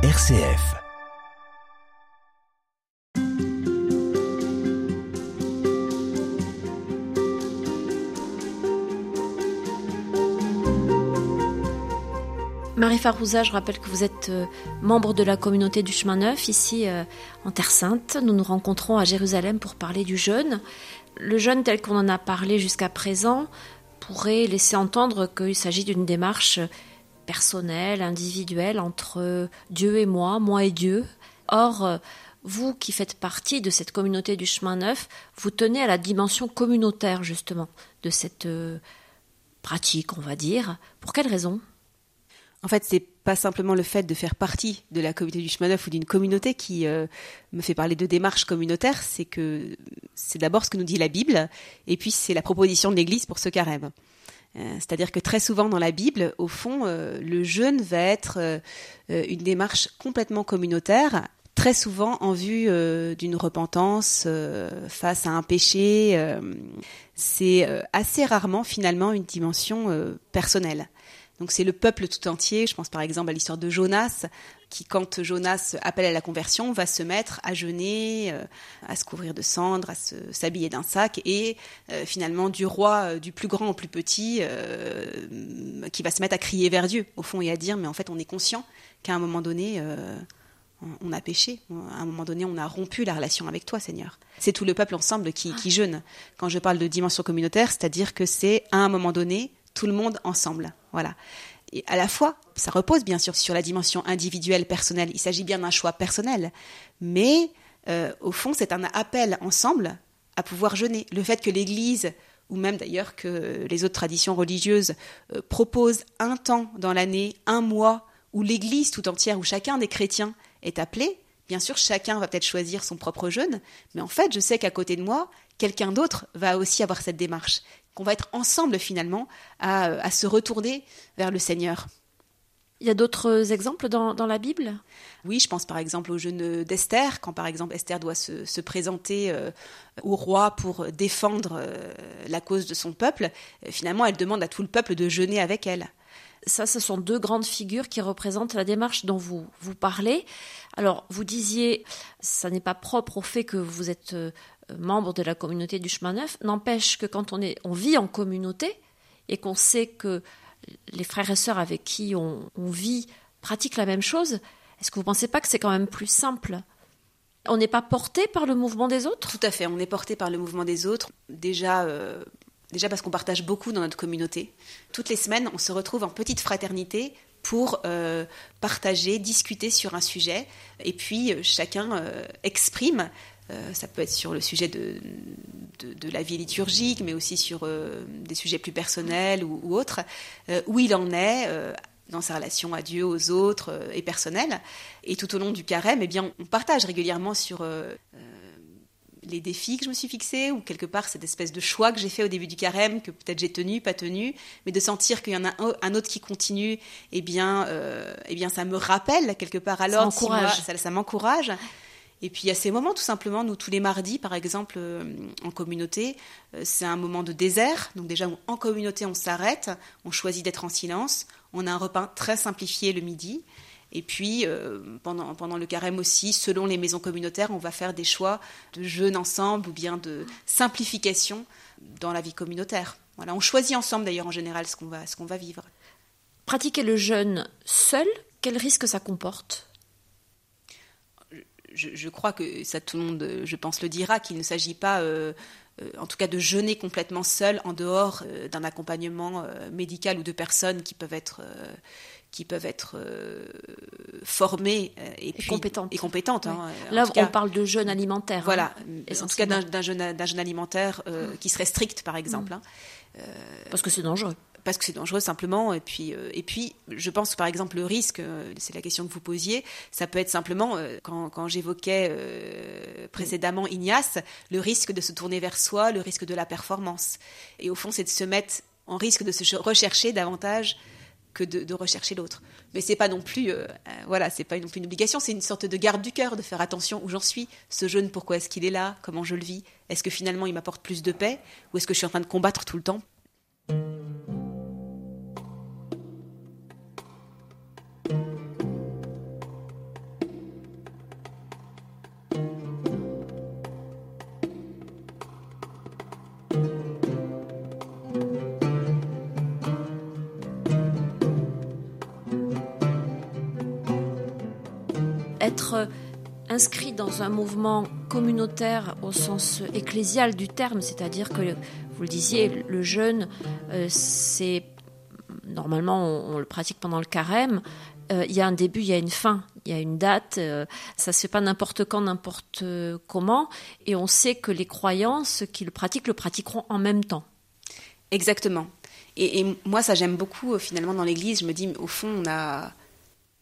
RCF. Marie Farouza, je rappelle que vous êtes euh, membre de la communauté du chemin neuf ici euh, en Terre Sainte. Nous nous rencontrons à Jérusalem pour parler du jeûne. Le jeûne tel qu'on en a parlé jusqu'à présent pourrait laisser entendre qu'il s'agit d'une démarche personnelle, individuelle entre Dieu et moi, moi et Dieu. Or, euh, vous qui faites partie de cette communauté du chemin neuf, vous tenez à la dimension communautaire justement de cette pratique, on va dire. Pour quelle raison? En fait, c'est pas simplement le fait de faire partie de la communauté du chemin neuf ou d'une communauté qui euh, me fait parler de démarche communautaire, c'est que c'est d'abord ce que nous dit la Bible, et puis c'est la proposition de l'Église pour ce carême. Euh, c'est-à-dire que très souvent dans la Bible, au fond, euh, le jeûne va être une démarche complètement communautaire, très souvent en vue d'une repentance face à un péché. c'est assez rarement finalement une dimension personnelle. Donc c'est le peuple tout entier. Je pense par exemple à l'histoire de Jonas, qui quand Jonas appelle à la conversion, va se mettre à jeûner, euh, à se couvrir de cendres, à s'habiller d'un sac, et euh, finalement du roi, euh, du plus grand au plus petit, qui va se mettre à crier vers Dieu, au fond, et à dire, mais en fait on est conscient qu'à un moment donné, on a péché. À un moment donné, on a rompu la relation avec toi, Seigneur. C'est tout le peuple ensemble qui, qui jeûne. Quand je parle de dimension communautaire, c'est-à-dire que c'est à un moment donné tout le monde ensemble. Voilà. Et à la fois, ça repose bien sûr sur la dimension individuelle, personnelle. Il s'agit bien d'un choix personnel. Mais euh, au fond, c'est un appel ensemble à pouvoir jeûner. Le fait que l'Église, ou même d'ailleurs que les autres traditions religieuses, euh, proposent un temps dans l'année, un mois, où l'Église tout entière, où chacun des chrétiens est appelé, Bien sûr, chacun va peut-être choisir son propre jeûne, mais en fait, je sais qu'à côté de moi, quelqu'un d'autre va aussi avoir cette démarche qu'on va être ensemble finalement à, se retourner vers le Seigneur. Il y a d'autres exemples dans, la Bible? Oui, je pense par exemple au jeûne d'Esther, quand par exemple Esther doit se, présenter euh, au roi pour défendre euh, la cause de son peuple. Euh, finalement, elle demande à tout le peuple de jeûner avec elle. Ça, ce sont deux grandes figures qui représentent la démarche dont vous, vous parlez. Alors, vous disiez, ça n'est pas propre au fait que vous êtes membre de la communauté du chemin neuf, n'empêche que quand on, est, on vit en communauté et qu'on sait que les frères et sœurs avec qui on, vit pratiquent la même chose, est-ce que vous ne pensez pas que c'est quand même plus simple? On n'est pas porté par le mouvement des autres? Tout à fait, on est porté par le mouvement des autres. Déjà, euh, déjà parce qu'on partage beaucoup dans notre communauté. Toutes les semaines, on se retrouve en petite fraternité pour euh, partager, discuter sur un sujet, et puis euh, chacun exprime ça peut être sur le sujet de, de, la vie liturgique, mais aussi sur euh, des sujets plus personnels ou, autres, euh, où il en est dans sa relation à Dieu, aux autres et personnelle. Et tout au long du carême, eh bien, on partage régulièrement sur les défis que je me suis fixés, ou quelque part cette espèce de choix que j'ai fait au début du carême, que peut-être j'ai tenu, pas tenu, mais de sentir qu'il y en a un, autre qui continue, eh bien, eh bien, ça me rappelle quelque part alors, ça, ça m'encourage. Et puis il y a ces moments tout simplement, nous tous les mardis par exemple euh, en communauté, euh, c'est un moment de désert, donc déjà en communauté on s'arrête, on choisit d'être en silence, on a un repas très simplifié le midi, et puis euh, pendant, le carême aussi, selon les maisons communautaires, on va faire des choix de jeûne ensemble ou bien de simplification dans la vie communautaire. Voilà, on choisit ensemble d'ailleurs en général ce qu'on va, ce qu'on va vivre. Pratiquer le jeûne seul, quel risque ça comporte? Je, crois que ça tout le monde, je pense, le dira, qu'il ne s'agit pas, euh, euh, en tout cas, de jeûner complètement seul en dehors euh, d'un accompagnement médical ou de personnes qui peuvent être qui peuvent être formées et, compétentes. Et compétentes hein, Là, on parle de jeûne alimentaire. Voilà, hein, en tout cas d'un jeûne, alimentaire qui serait strict, par exemple. Hein. Parce que c'est dangereux parce que c'est dangereux simplement. Et puis, euh, et puis, je pense que par exemple le risque, euh, c'est la question que vous posiez, ça peut être simplement euh, quand, j'évoquais précédemment Ignace, le risque de se tourner vers soi, le risque de la performance. Et au fond, c'est de se mettre en risque de se rechercher davantage que de, rechercher l'autre. Mais c'est pas non voilà, pas non plus une obligation, c'est une sorte de garde du cœur de faire attention où j'en suis. Ce jeune, pourquoi est-ce qu'il est là? Comment je le vis? Est-ce que finalement il m'apporte plus de paix? Ou est-ce que je suis en train de combattre tout le temps? Être inscrit dans un mouvement communautaire au sens ecclésial du terme, c'est-à-dire que, vous le disiez, le jeûne, euh, c'est normalement on, le pratique pendant le carême. Euh, il y a un début, il y a une fin, il y a une date. Euh, ça se fait pas n'importe quand, n'importe comment, et on sait que les croyants, ceux qui le pratiquent, le pratiqueront en même temps. Exactement. Et moi, ça j'aime beaucoup finalement dans l'Église. Je me dis, au fond, on a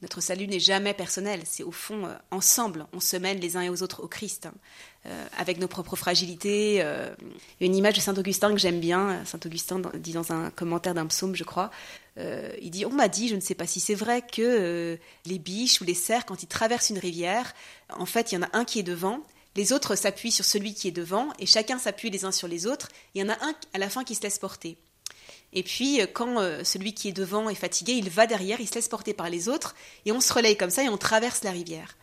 notre salut n'est jamais personnel, c'est au fond euh, ensemble, on se mène les uns et aux autres au Christ, hein. euh, avec nos propres fragilités. Euh, une image de Saint Augustin que j'aime bien, Saint Augustin dit dans un commentaire d'un psaume, je crois, il dit, on m'a dit, je ne sais pas si c'est vrai, que les biches ou les cerfs, quand ils traversent une rivière, en fait, il y en a un qui est devant, les autres s'appuient sur celui qui est devant, et chacun s'appuie les uns sur les autres, il y en a un à la fin qui se laisse porter. Et puis, euh, quand euh, celui qui est devant est fatigué, il va derrière, il se laisse porter par les autres, et on se relaye comme ça, et on traverse la rivière.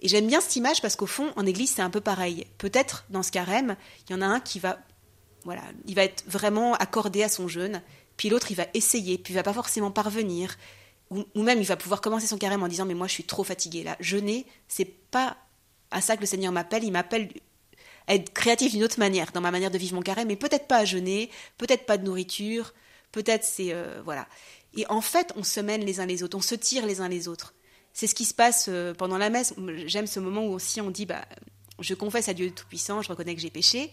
Et j'aime bien cette image parce qu'au fond, en église, c'est un peu pareil. Peut-être, dans ce carême, il y en a un qui va, voilà, il va être vraiment accordé à son jeûne, puis l'autre, il va essayer, puis il va pas forcément parvenir, ou, même il va pouvoir commencer son carême en disant, mais moi, je suis trop fatigué, là. Jeûner, c'est pas à ça que le Seigneur m'appelle, il m'appelle à être créatif d'une autre manière, dans ma manière de vivre mon carême, mais peut-être pas à jeûner, peut-être pas de nourriture, Peut-être c'est euh, voilà. Et en fait, on se mène les uns les autres, on se tire les uns les autres. C'est ce qui se passe euh, pendant la messe. J'aime ce moment où aussi on dit bah, je confesse à Dieu Tout-Puissant, je reconnais que j'ai péché,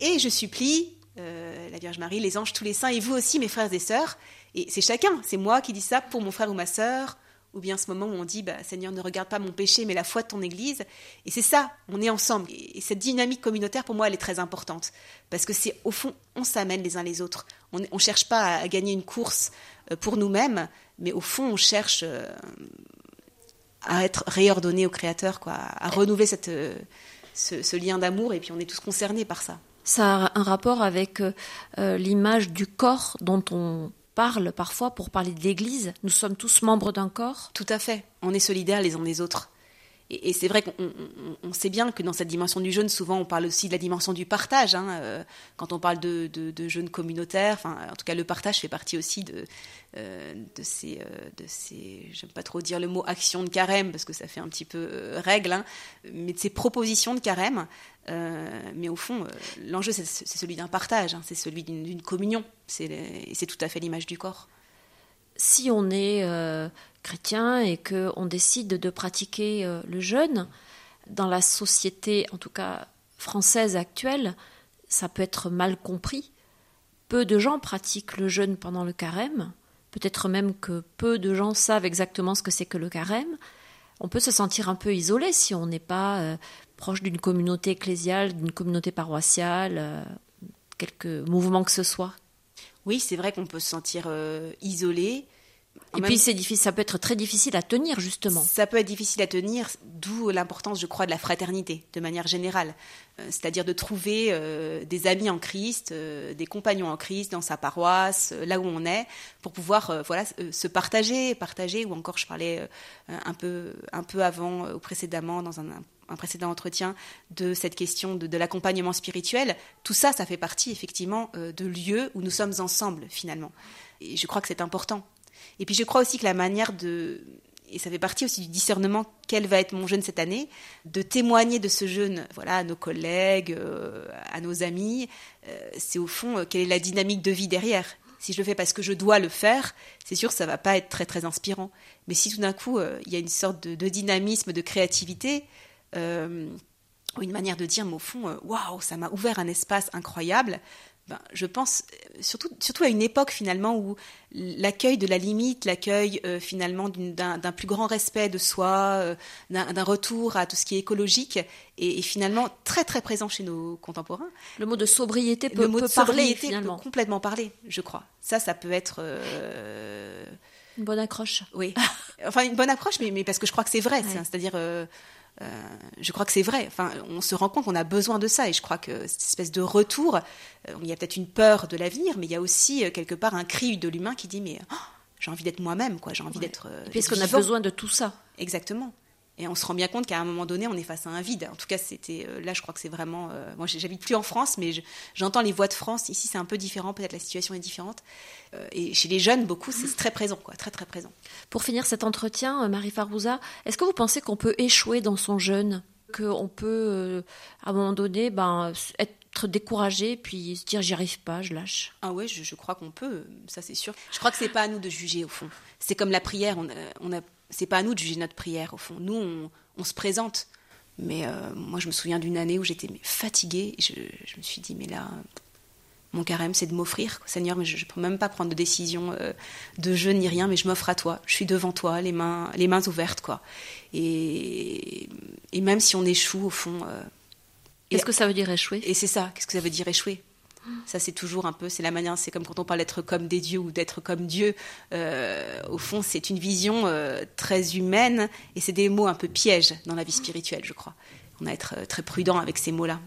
et je supplie euh, la Vierge Marie, les anges, tous les saints, et vous aussi, mes frères et sœurs. Et c'est chacun, c'est moi qui dis ça pour mon frère ou ma sœur, ou bien ce moment où on dit bah, Seigneur, ne regarde pas mon péché, mais la foi de ton Église. Et c'est ça, on est ensemble. Et cette dynamique communautaire, pour moi, elle est très importante. Parce que c'est, au fond, on s'amène les uns les autres. On ne cherche pas à, gagner une course euh, pour nous-mêmes, mais au fond, on cherche euh, à être réordonné au Créateur, quoi, à renouveler cette, euh, ce, lien d'amour, et puis on est tous concernés par ça. Ça a un rapport avec l'image du corps dont on parle parfois pour parler de l'Église. Nous sommes tous membres d'un corps. Tout à fait. On est solidaires les uns des autres. Et, c'est vrai qu'on sait bien que dans cette dimension du jeûne, souvent on parle aussi de la dimension du partage. Hein, euh, quand on parle de, de, jeûne communautaire, en tout cas le partage fait partie aussi de, euh, de ces, euh, de ces j'aime pas trop dire le mot action de carême parce que ça fait un petit peu règle, hein, mais de ces propositions de carême. mais au fond, l'enjeu c'est celui d'un partage, hein, c'est celui d'une communion. C'est tout à fait l'image du corps si on est chrétien et qu'on décide de pratiquer euh, le jeûne, dans la société, en tout cas française actuelle, ça peut être mal compris. Peu de gens pratiquent le jeûne pendant le carême, peut-être même que peu de gens savent exactement ce que c'est que le carême. On peut se sentir un peu isolé si on n'est pas euh, proche d'une communauté ecclésiale, d'une communauté paroissiale, euh, quelque mouvement que ce soit. Oui, c'est vrai qu'on peut se sentir isolé, et puis c'est difficile, ça peut être très difficile à tenir justement. Ça peut être difficile à tenir, d'où l'importance, je crois, de la fraternité de manière générale, euh, c'est-à-dire de trouver euh, des amis en Christ, euh, des compagnons en Christ dans sa paroisse, là où on est, pour pouvoir voilà se partager, partager. Ou encore, je parlais un peu un peu avant ou précédemment dans un, un précédent entretien de cette question de, de l'accompagnement spirituel. Tout ça, ça fait partie effectivement de lieux où nous sommes ensemble finalement. Et je crois que c'est important et puis je crois aussi que la manière de, et ça fait partie aussi du discernement quel va être mon jeûne cette année, de témoigner de ce jeûne voilà, à nos collègues, euh, à nos amis, euh, c'est au fond euh, quelle est la dynamique de vie derrière. Si je le fais parce que je dois le faire, c'est sûr que ça va pas être très très inspirant. Mais si tout d'un coup il y a une sorte de, de dynamisme, de créativité, une manière de dire, mais au fond, waouh, ça m'a ouvert un espace incroyable, ben, je pense euh, surtout, surtout à une époque finalement où l'accueil de la limite, l'accueil euh, finalement d'un plus grand respect de soi, euh, d'un retour à tout ce qui est écologique est, finalement très très présent chez nos contemporains. Le mot de sobriété peut, Le parler finalement. Peut complètement parler, je crois. Ça, ça peut être une bonne accroche. Oui, enfin une bonne accroche, mais, mais parce que je crois que c'est vrai. C'est-à-dire euh, je crois que c'est vrai. Enfin, on se rend compte qu'on a besoin de ça, et je crois que cette espèce de retour, euh, il y a peut-être une peur de l'avenir, mais il y a aussi euh, quelque part un cri de l'humain qui dit mais oh, j'ai envie d'être moi-même, quoi. J'ai envie d'être. Puisqu'on a besoin de tout ça? Exactement. Et on se rend bien compte qu'à un moment donné, on est face à un vide. En tout cas, c'était euh, là, je crois que c'est vraiment. Euh, moi, j'habite plus en France, mais j'entends les voix de France. Ici, c'est un peu différent. Peut-être la situation est différente. Euh, et chez les jeunes, beaucoup, c'est très présent, quoi, très très présent. Pour finir cet entretien, Marie Farouza, est-ce que vous pensez qu'on peut échouer dans son jeûne, qu'on peut, à un moment donné, ben, être découragé puis se dire j'y arrive pas, je lâche? Ah ouais, je, crois qu'on peut, ça c'est sûr. Je crois que c'est pas à nous de juger au fond. C'est comme la prière, on on a c'est pas à nous de juger notre prière, au fond. Nous, on, se présente. Mais euh, moi, je me souviens d'une année où j'étais fatiguée. Et je, me suis dit, mais là, mon carême, c'est de m'offrir. Seigneur, mais je ne peux même pas prendre de décision euh, de jeûne ni rien, mais je m'offre à toi. Je suis devant toi, les mains, les mains ouvertes, quoi. Et, et même si on échoue, au fond. Euh, qu'est-ce que ça veut dire échouer? Et c'est ça, qu'est-ce que ça veut dire échouer? Ça, c'est toujours un peu, c'est la manière, c'est comme quand on parle d'être comme des dieux ou d'être comme Dieu. Euh, au fond, c'est une vision euh, très humaine et c'est des mots un peu pièges dans la vie spirituelle, je crois. On a à être euh, très prudent avec ces mots-là.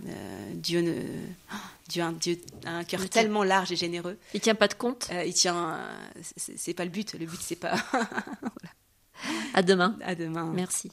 Dieu ne, Dieu, un, Dieu a un cœur tellement large et généreux. Il tient pas de compte. il tient, c'est pas le but. Le but, c'est pas. À demain. À demain. Merci.